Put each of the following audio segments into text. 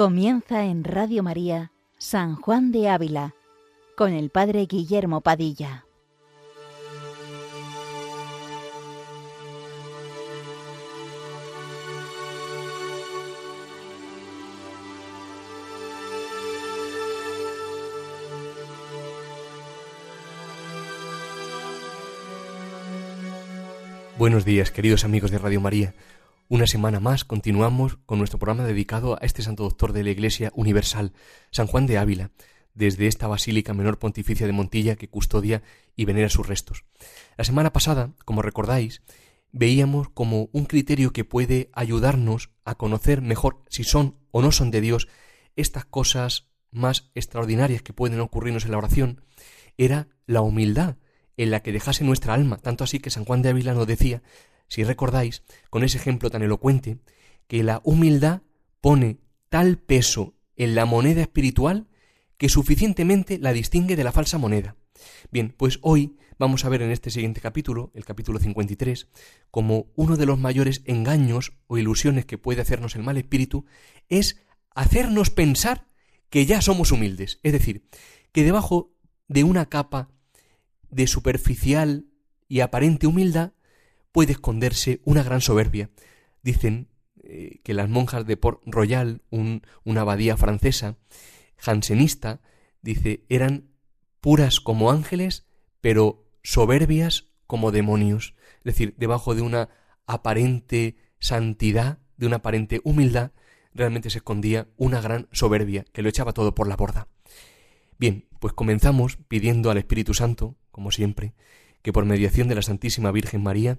Comienza en Radio María San Juan de Ávila con el Padre Guillermo Padilla. Buenos días, queridos amigos de Radio María. Una semana más continuamos con nuestro programa dedicado a este santo doctor de la Iglesia Universal, San Juan de Ávila, desde esta Basílica Menor Pontificia de Montilla que custodia y venera sus restos. La semana pasada, como recordáis, veíamos como un criterio que puede ayudarnos a conocer mejor si son o no son de Dios estas cosas más extraordinarias que pueden ocurrirnos en la oración, era la humildad en la que dejase nuestra alma, tanto así que San Juan de Ávila nos decía si recordáis, con ese ejemplo tan elocuente, que la humildad pone tal peso en la moneda espiritual que suficientemente la distingue de la falsa moneda. Bien, pues hoy vamos a ver en este siguiente capítulo, el capítulo 53, como uno de los mayores engaños o ilusiones que puede hacernos el mal espíritu es hacernos pensar que ya somos humildes. Es decir, que debajo de una capa de superficial y aparente humildad puede esconderse una gran soberbia. Dicen eh, que las monjas de Port Royal, una abadía francesa, jansenista, dice, eran puras como ángeles, pero soberbias como demonios. Es decir, debajo de una aparente santidad, de una aparente humildad, realmente se escondía una gran soberbia que lo echaba todo por la borda. Bien, pues comenzamos pidiendo al Espíritu Santo, como siempre, que por mediación de la Santísima Virgen María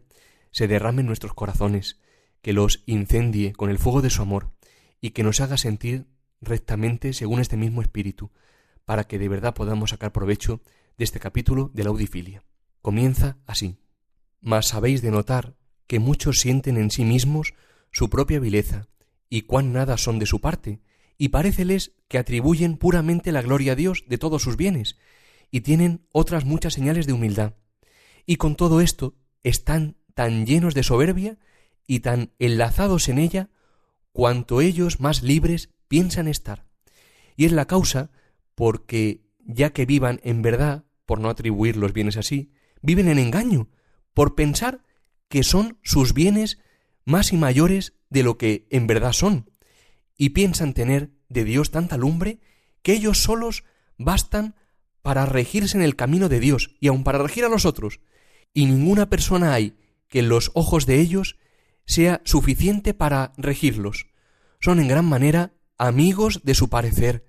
se derrame en nuestros corazones, que los incendie con el fuego de su amor y que nos haga sentir rectamente según este mismo espíritu, para que de verdad podamos sacar provecho de este capítulo de la audifilia. Comienza así. Mas sabéis de notar que muchos sienten en sí mismos su propia vileza, y cuán nada son de su parte, y paréceles que atribuyen puramente la gloria a Dios de todos sus bienes, y tienen otras muchas señales de humildad. Y con todo esto están tan llenos de soberbia y tan enlazados en ella cuanto ellos más libres piensan estar. Y es la causa porque, ya que vivan en verdad, por no atribuir los bienes así, viven en engaño, por pensar que son sus bienes más y mayores de lo que en verdad son, y piensan tener de Dios tanta lumbre que ellos solos bastan para regirse en el camino de Dios y aun para regir a los otros, y ninguna persona hay que los ojos de ellos sea suficiente para regirlos. Son en gran manera amigos de su parecer,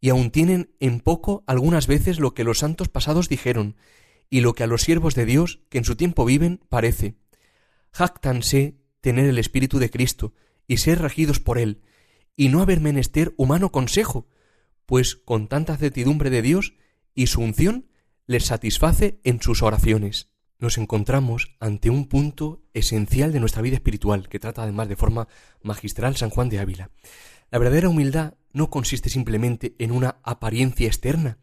y aun tienen en poco algunas veces lo que los santos pasados dijeron, y lo que a los siervos de Dios que en su tiempo viven parece. Jactanse tener el Espíritu de Cristo, y ser regidos por él, y no haber menester humano consejo, pues con tanta certidumbre de Dios y su unción les satisface en sus oraciones nos encontramos ante un punto esencial de nuestra vida espiritual, que trata además de forma magistral San Juan de Ávila. La verdadera humildad no consiste simplemente en una apariencia externa,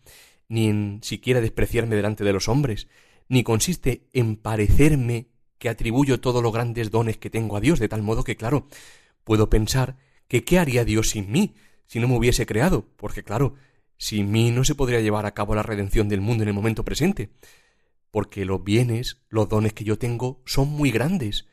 ni en siquiera despreciarme delante de los hombres, ni consiste en parecerme que atribuyo todos los grandes dones que tengo a Dios, de tal modo que, claro, puedo pensar que qué haría Dios sin mí, si no me hubiese creado, porque, claro, sin mí no se podría llevar a cabo la redención del mundo en el momento presente porque los bienes, los dones que yo tengo son muy grandes.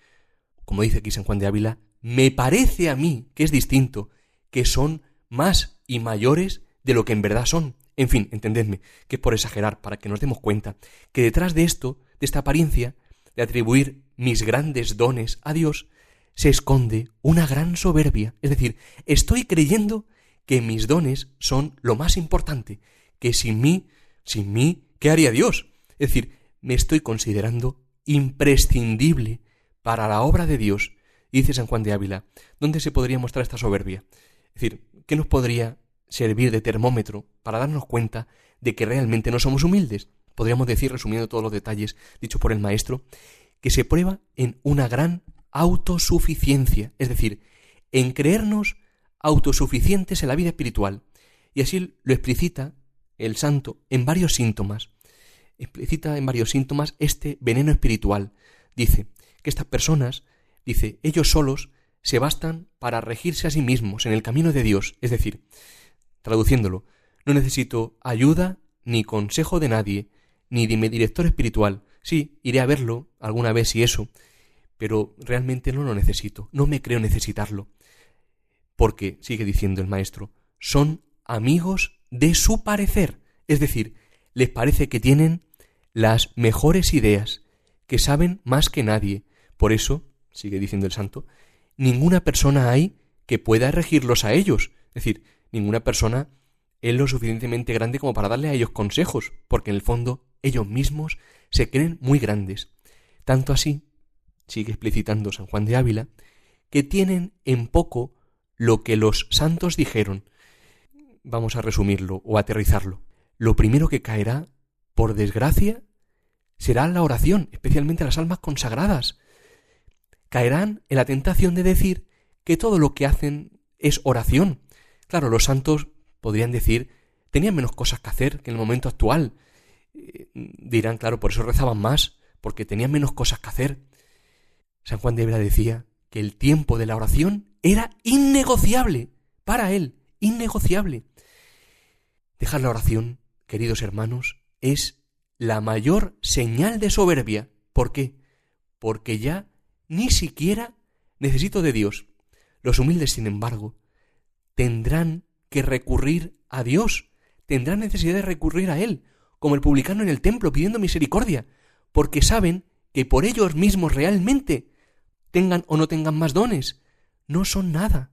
Como dice aquí San Juan de Ávila, me parece a mí que es distinto, que son más y mayores de lo que en verdad son. En fin, entendedme, que es por exagerar, para que nos demos cuenta que detrás de esto, de esta apariencia, de atribuir mis grandes dones a Dios, se esconde una gran soberbia. Es decir, estoy creyendo que mis dones son lo más importante, que sin mí, sin mí, ¿qué haría Dios? Es decir, me estoy considerando imprescindible para la obra de Dios. dice San Juan de Ávila, ¿dónde se podría mostrar esta soberbia? Es decir, ¿qué nos podría servir de termómetro para darnos cuenta de que realmente no somos humildes? Podríamos decir, resumiendo todos los detalles dichos por el maestro, que se prueba en una gran autosuficiencia, es decir, en creernos autosuficientes en la vida espiritual. Y así lo explicita el santo en varios síntomas explicita en varios síntomas este veneno espiritual. Dice que estas personas, dice, ellos solos se bastan para regirse a sí mismos en el camino de Dios. Es decir, traduciéndolo, no necesito ayuda ni consejo de nadie, ni de mi director espiritual. Sí, iré a verlo alguna vez y eso, pero realmente no lo necesito, no me creo necesitarlo. Porque, sigue diciendo el maestro, son amigos de su parecer, es decir, les parece que tienen las mejores ideas, que saben más que nadie. Por eso, sigue diciendo el santo, ninguna persona hay que pueda regirlos a ellos. Es decir, ninguna persona es lo suficientemente grande como para darle a ellos consejos, porque en el fondo ellos mismos se creen muy grandes. Tanto así, sigue explicitando San Juan de Ávila, que tienen en poco lo que los santos dijeron. Vamos a resumirlo o aterrizarlo. Lo primero que caerá, por desgracia, será la oración, especialmente las almas consagradas. Caerán en la tentación de decir que todo lo que hacen es oración. Claro, los santos podrían decir, tenían menos cosas que hacer que en el momento actual. Eh, dirán, claro, por eso rezaban más, porque tenían menos cosas que hacer. San Juan de Hebra decía que el tiempo de la oración era innegociable para él, innegociable. Dejar la oración, queridos hermanos, es la mayor señal de soberbia. ¿Por qué? Porque ya ni siquiera necesito de Dios. Los humildes, sin embargo, tendrán que recurrir a Dios, tendrán necesidad de recurrir a Él, como el publicano en el templo pidiendo misericordia, porque saben que por ellos mismos realmente, tengan o no tengan más dones, no son nada.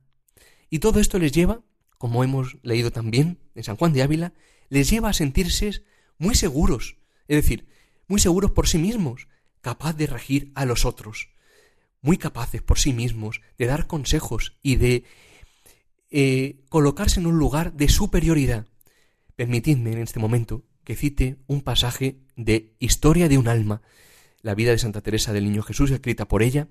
Y todo esto les lleva, como hemos leído también en San Juan de Ávila, les lleva a sentirse muy seguros, es decir, muy seguros por sí mismos, capaz de regir a los otros, muy capaces por sí mismos de dar consejos y de eh, colocarse en un lugar de superioridad. Permitidme en este momento que cite un pasaje de Historia de un alma, la vida de Santa Teresa del Niño Jesús, escrita por ella.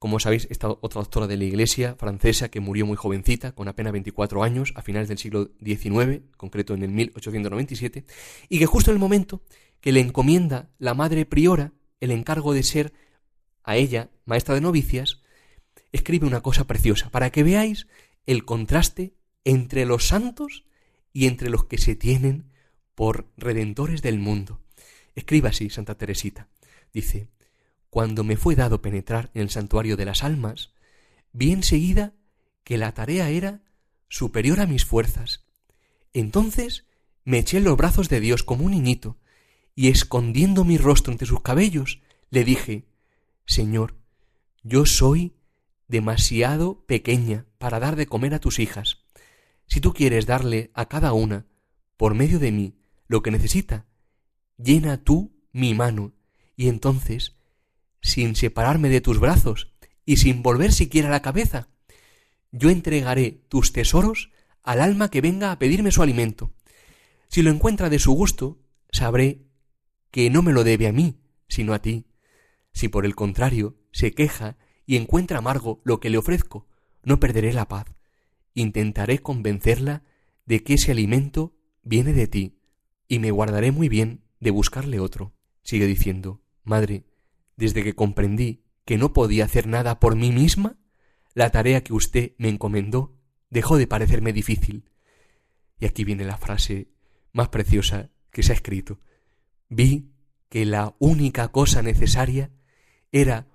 Como sabéis, esta otra doctora de la Iglesia francesa que murió muy jovencita, con apenas 24 años, a finales del siglo XIX, concreto en el 1897, y que justo en el momento que le encomienda la madre priora el encargo de ser a ella maestra de novicias, escribe una cosa preciosa, para que veáis el contraste entre los santos y entre los que se tienen por redentores del mundo. Escriba así Santa Teresita. Dice, cuando me fue dado penetrar en el santuario de las almas, vi enseguida que la tarea era superior a mis fuerzas. Entonces me eché en los brazos de Dios como un niñito, y escondiendo mi rostro entre sus cabellos, le dije, Señor, yo soy demasiado pequeña para dar de comer a tus hijas. Si tú quieres darle a cada una, por medio de mí, lo que necesita, llena tú mi mano, y entonces, sin separarme de tus brazos y sin volver siquiera la cabeza, yo entregaré tus tesoros al alma que venga a pedirme su alimento. Si lo encuentra de su gusto, sabré que no me lo debe a mí, sino a ti. Si por el contrario se queja y encuentra amargo lo que le ofrezco, no perderé la paz. Intentaré convencerla de que ese alimento viene de ti, y me guardaré muy bien de buscarle otro. Sigue diciendo, Madre, desde que comprendí que no podía hacer nada por mí misma, la tarea que usted me encomendó dejó de parecerme difícil. Y aquí viene la frase más preciosa que se ha escrito. Vi que la única cosa necesaria era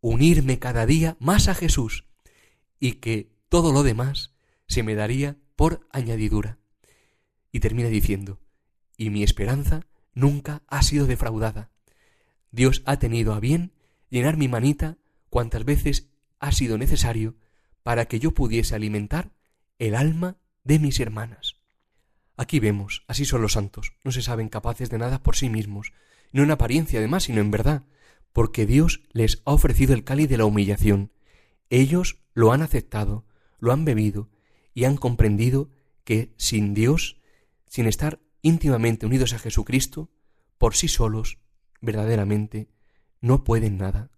unirme cada día más a Jesús y que todo lo demás se me daría por añadidura. Y termina diciendo, y mi esperanza nunca ha sido defraudada. Dios ha tenido a bien llenar mi manita cuantas veces ha sido necesario para que yo pudiese alimentar el alma de mis hermanas. Aquí vemos, así son los santos, no se saben capaces de nada por sí mismos, no en apariencia además, sino en verdad, porque Dios les ha ofrecido el cáliz de la humillación. Ellos lo han aceptado, lo han bebido y han comprendido que sin Dios, sin estar íntimamente unidos a Jesucristo, por sí solos, verdaderamente, no pueden nada,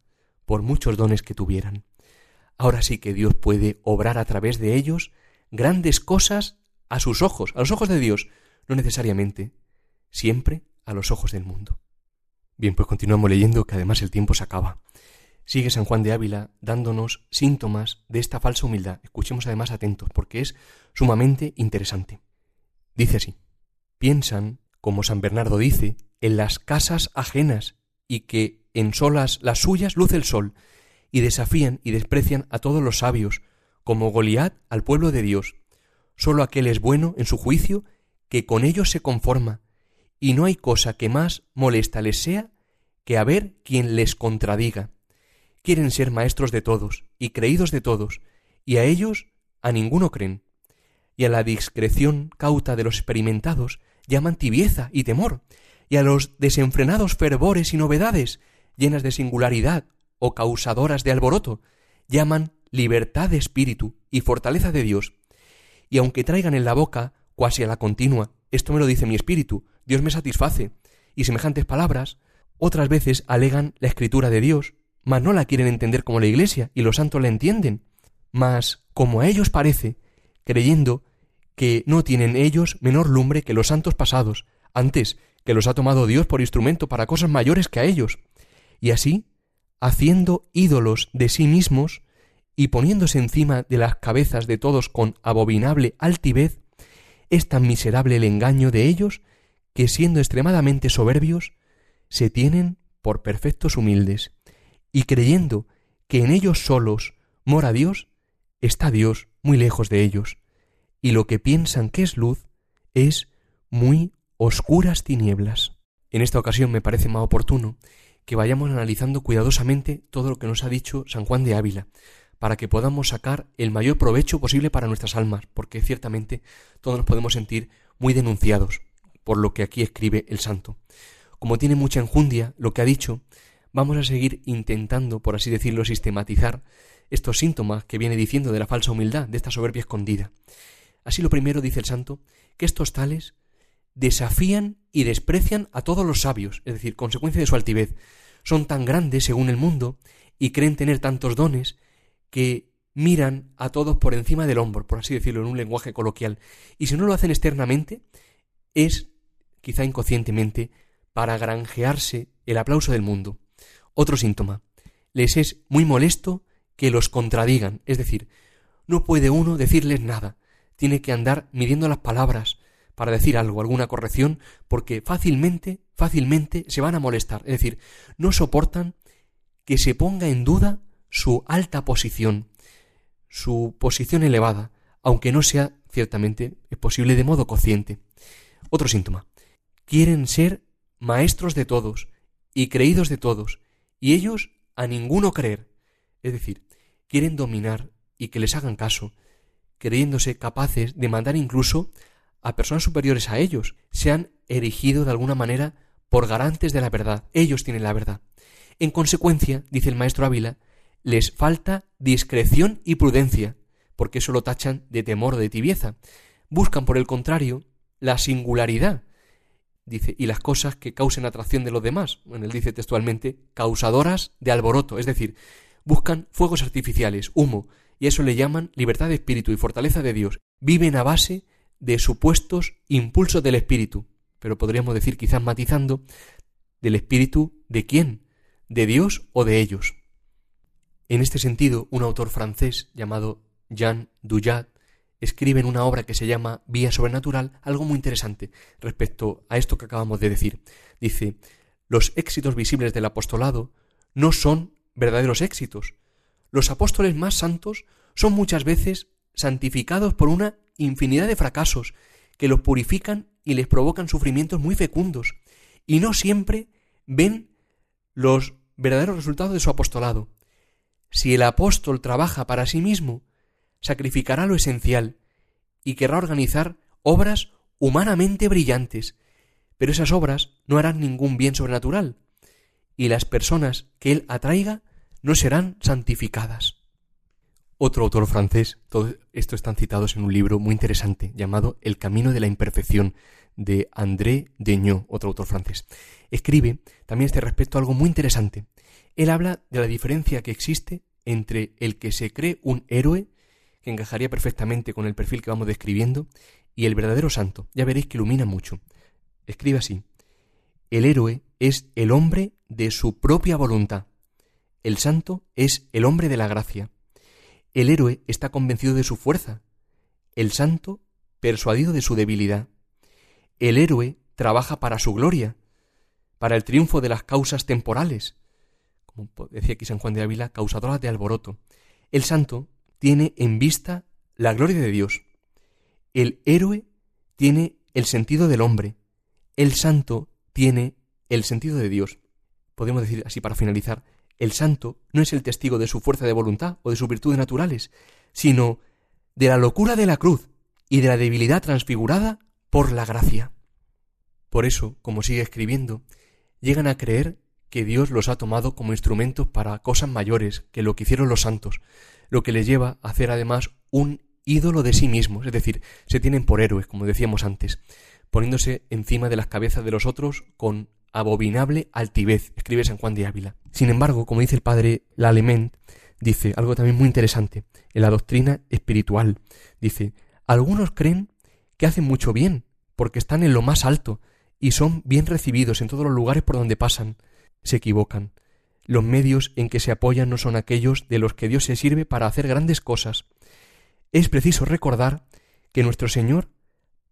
por muchos dones que tuvieran. Ahora sí que Dios puede obrar a través de ellos grandes cosas a sus ojos, a los ojos de Dios, no necesariamente, siempre a los ojos del mundo. Bien, pues continuamos leyendo que además el tiempo se acaba. Sigue San Juan de Ávila dándonos síntomas de esta falsa humildad. Escuchemos además atentos, porque es sumamente interesante. Dice así, piensan, como San Bernardo dice, en las casas ajenas y que en solas las suyas luce el sol, y desafían y desprecian a todos los sabios, como Goliat al pueblo de Dios. Sólo aquel es bueno en su juicio que con ellos se conforma, y no hay cosa que más molesta les sea que haber quien les contradiga quieren ser maestros de todos y creídos de todos, y a ellos a ninguno creen. Y a la discreción cauta de los experimentados llaman tibieza y temor, y a los desenfrenados fervores y novedades, llenas de singularidad o causadoras de alboroto, llaman libertad de espíritu y fortaleza de Dios. Y aunque traigan en la boca, cuasi a la continua, esto me lo dice mi espíritu, Dios me satisface, y semejantes palabras, otras veces alegan la escritura de Dios, mas no la quieren entender como la Iglesia, y los santos la entienden. Mas, como a ellos parece, creyendo que no tienen ellos menor lumbre que los santos pasados, antes que los ha tomado Dios por instrumento para cosas mayores que a ellos, y así, haciendo ídolos de sí mismos, y poniéndose encima de las cabezas de todos con abominable altivez, es tan miserable el engaño de ellos que siendo extremadamente soberbios, se tienen por perfectos humildes, y creyendo que en ellos solos mora Dios, está Dios muy lejos de ellos, y lo que piensan que es luz es muy oscuras tinieblas. En esta ocasión me parece más oportuno que vayamos analizando cuidadosamente todo lo que nos ha dicho San Juan de Ávila, para que podamos sacar el mayor provecho posible para nuestras almas, porque ciertamente todos nos podemos sentir muy denunciados por lo que aquí escribe el santo. Como tiene mucha enjundia lo que ha dicho, vamos a seguir intentando, por así decirlo, sistematizar estos síntomas que viene diciendo de la falsa humildad, de esta soberbia escondida. Así lo primero dice el santo, que estos tales desafían y desprecian a todos los sabios, es decir, consecuencia de su altivez. Son tan grandes según el mundo y creen tener tantos dones que miran a todos por encima del hombro, por así decirlo en un lenguaje coloquial. Y si no lo hacen externamente, es, quizá inconscientemente, para granjearse el aplauso del mundo. Otro síntoma. Les es muy molesto que los contradigan, es decir, no puede uno decirles nada, tiene que andar midiendo las palabras para decir algo, alguna corrección, porque fácilmente, fácilmente se van a molestar, es decir, no soportan que se ponga en duda su alta posición, su posición elevada, aunque no sea ciertamente posible de modo consciente. Otro síntoma. Quieren ser maestros de todos y creídos de todos, y ellos a ninguno creer. Es decir, quieren dominar y que les hagan caso, creyéndose capaces de mandar incluso a personas superiores a ellos, se han erigido de alguna manera por garantes de la verdad. Ellos tienen la verdad. En consecuencia, dice el maestro Ávila, les falta discreción y prudencia, porque eso lo tachan de temor o de tibieza. Buscan, por el contrario, la singularidad, dice, y las cosas que causen atracción de los demás. Bueno, él dice textualmente, causadoras de alboroto, es decir, buscan fuegos artificiales, humo, y eso le llaman libertad de espíritu y fortaleza de Dios. Viven a base de supuestos impulsos del espíritu, pero podríamos decir, quizás matizando, del espíritu de quién, de Dios o de ellos. En este sentido, un autor francés llamado Jean Dujat escribe en una obra que se llama Vía Sobrenatural algo muy interesante respecto a esto que acabamos de decir. Dice, los éxitos visibles del apostolado no son verdaderos éxitos. Los apóstoles más santos son muchas veces santificados por una infinidad de fracasos que los purifican y les provocan sufrimientos muy fecundos, y no siempre ven los verdaderos resultados de su apostolado. Si el apóstol trabaja para sí mismo, sacrificará lo esencial y querrá organizar obras humanamente brillantes, pero esas obras no harán ningún bien sobrenatural, y las personas que él atraiga no serán santificadas. Otro autor francés, todo esto están citados en un libro muy interesante llamado El camino de la imperfección de André Deño, otro autor francés. Escribe también este respecto algo muy interesante. Él habla de la diferencia que existe entre el que se cree un héroe que encajaría perfectamente con el perfil que vamos describiendo, y el verdadero santo. Ya veréis que ilumina mucho. Escribe así. El héroe es el hombre de su propia voluntad. el santo es el hombre de la gracia. El héroe está convencido de su fuerza, el santo persuadido de su debilidad. El héroe trabaja para su gloria, para el triunfo de las causas temporales, como decía aquí San Juan de Ávila, causadoras de alboroto. El santo tiene en vista la gloria de Dios. El héroe tiene el sentido del hombre. El santo tiene el sentido de Dios. Podemos decir así para finalizar, el santo no es el testigo de su fuerza de voluntad o de sus virtudes naturales, sino de la locura de la cruz y de la debilidad transfigurada por la gracia. Por eso, como sigue escribiendo, llegan a creer que Dios los ha tomado como instrumentos para cosas mayores que lo que hicieron los santos, lo que les lleva a hacer además un ídolo de sí mismos, es decir, se tienen por héroes, como decíamos antes, poniéndose encima de las cabezas de los otros con abominable altivez, escribe San Juan de Ávila. Sin embargo, como dice el padre Lalement, dice algo también muy interesante en la doctrina espiritual. Dice, algunos creen que hacen mucho bien, porque están en lo más alto y son bien recibidos en todos los lugares por donde pasan. Se equivocan. Los medios en que se apoyan no son aquellos de los que Dios se sirve para hacer grandes cosas. Es preciso recordar que nuestro Señor,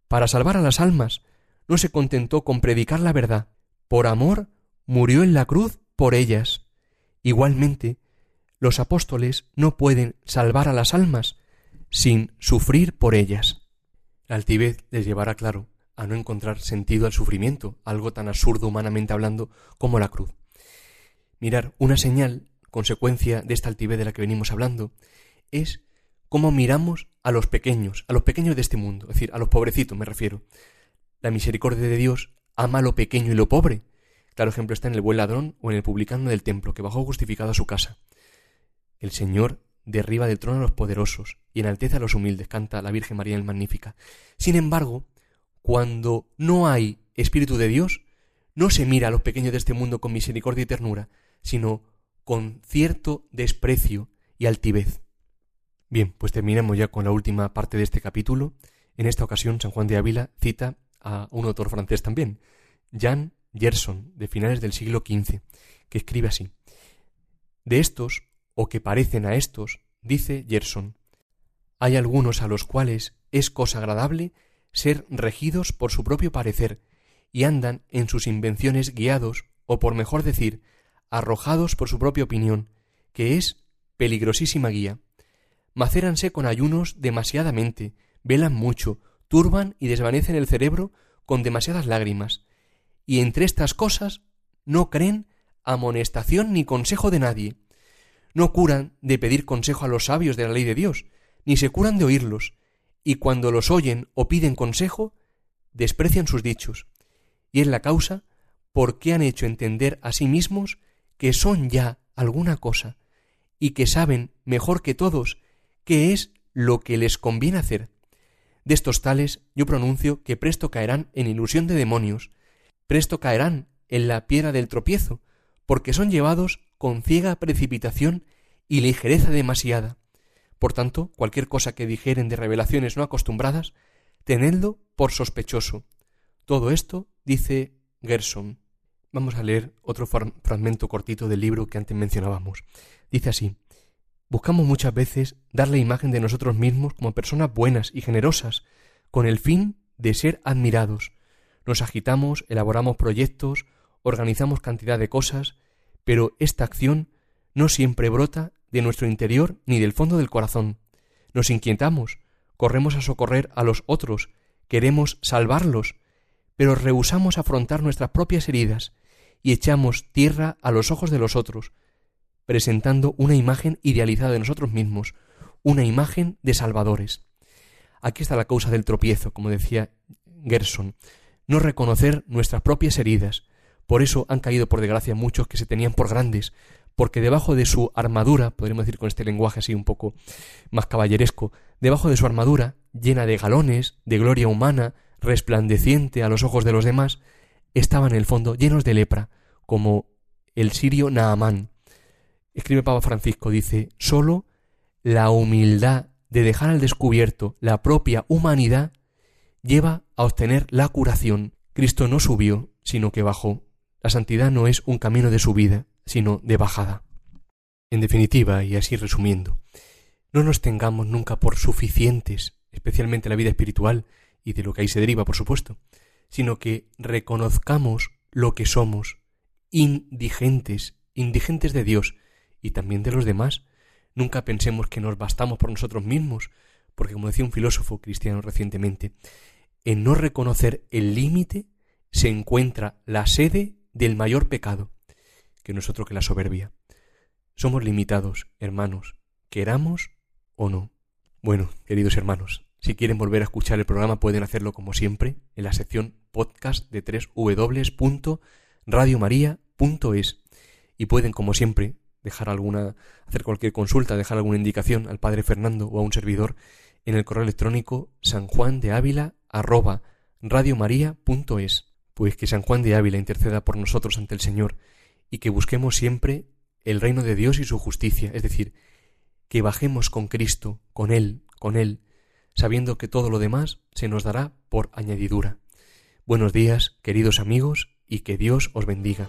para salvar a las almas, no se contentó con predicar la verdad, por amor murió en la cruz por ellas. Igualmente, los apóstoles no pueden salvar a las almas sin sufrir por ellas. La altivez les llevará, claro, a no encontrar sentido al sufrimiento, algo tan absurdo humanamente hablando como la cruz. Mirar, una señal, consecuencia de esta altivez de la que venimos hablando, es cómo miramos a los pequeños, a los pequeños de este mundo, es decir, a los pobrecitos me refiero. La misericordia de Dios ama lo pequeño y lo pobre. Claro ejemplo está en el buen ladrón o en el publicano del templo que bajó justificado a su casa. El Señor derriba del trono a los poderosos y enaltece a los humildes, canta la Virgen María el Magnífica. Sin embargo, cuando no hay Espíritu de Dios, no se mira a los pequeños de este mundo con misericordia y ternura, sino con cierto desprecio y altivez. Bien, pues terminamos ya con la última parte de este capítulo. En esta ocasión, San Juan de Ávila cita a un autor francés también, Jean Gerson, de finales del siglo XV, que escribe así. De estos, o que parecen a estos, dice Gerson, hay algunos a los cuales es cosa agradable ser regidos por su propio parecer y andan en sus invenciones guiados, o por mejor decir, arrojados por su propia opinión, que es peligrosísima guía. Macéranse con ayunos demasiadamente, velan mucho, turban y desvanecen el cerebro con demasiadas lágrimas, y entre estas cosas no creen amonestación ni consejo de nadie. No curan de pedir consejo a los sabios de la ley de Dios, ni se curan de oírlos, y cuando los oyen o piden consejo, desprecian sus dichos. Y es la causa por qué han hecho entender a sí mismos que son ya alguna cosa, y que saben mejor que todos qué es lo que les conviene hacer. De estos tales yo pronuncio que presto caerán en ilusión de demonios, presto caerán en la piedra del tropiezo, porque son llevados con ciega precipitación y ligereza demasiada. Por tanto, cualquier cosa que dijeren de revelaciones no acostumbradas, tenedlo por sospechoso. Todo esto dice Gerson. Vamos a leer otro fragmento cortito del libro que antes mencionábamos. Dice así Buscamos muchas veces dar la imagen de nosotros mismos como personas buenas y generosas, con el fin de ser admirados. Nos agitamos, elaboramos proyectos, organizamos cantidad de cosas, pero esta acción no siempre brota de nuestro interior ni del fondo del corazón. Nos inquietamos, corremos a socorrer a los otros, queremos salvarlos, pero rehusamos afrontar nuestras propias heridas y echamos tierra a los ojos de los otros, presentando una imagen idealizada de nosotros mismos, una imagen de salvadores. Aquí está la causa del tropiezo, como decía Gerson, no reconocer nuestras propias heridas. Por eso han caído por desgracia muchos que se tenían por grandes, porque debajo de su armadura, podríamos decir con este lenguaje así un poco más caballeresco, debajo de su armadura, llena de galones, de gloria humana, resplandeciente a los ojos de los demás, estaban en el fondo llenos de lepra, como el sirio Naamán, escribe Papa Francisco, dice, solo la humildad de dejar al descubierto la propia humanidad lleva a obtener la curación. Cristo no subió, sino que bajó. La santidad no es un camino de subida, sino de bajada. En definitiva, y así resumiendo, no nos tengamos nunca por suficientes, especialmente en la vida espiritual y de lo que ahí se deriva, por supuesto, sino que reconozcamos lo que somos, indigentes, indigentes de Dios y también de los demás. Nunca pensemos que nos bastamos por nosotros mismos, porque como decía un filósofo cristiano recientemente, en no reconocer el límite se encuentra la sede del mayor pecado, que no es otro que la soberbia. Somos limitados, hermanos, queramos o no. Bueno, queridos hermanos, si quieren volver a escuchar el programa pueden hacerlo como siempre en la sección podcast de www.radiomaria.es y pueden como siempre dejar alguna hacer cualquier consulta, dejar alguna indicación al padre Fernando o a un servidor en el correo electrónico sanjuandeávila@radiomaria.es. Pues que San Juan de Ávila interceda por nosotros ante el Señor y que busquemos siempre el reino de Dios y su justicia, es decir, que bajemos con Cristo, con Él, con Él, sabiendo que todo lo demás se nos dará por añadidura. Buenos días, queridos amigos, y que Dios os bendiga.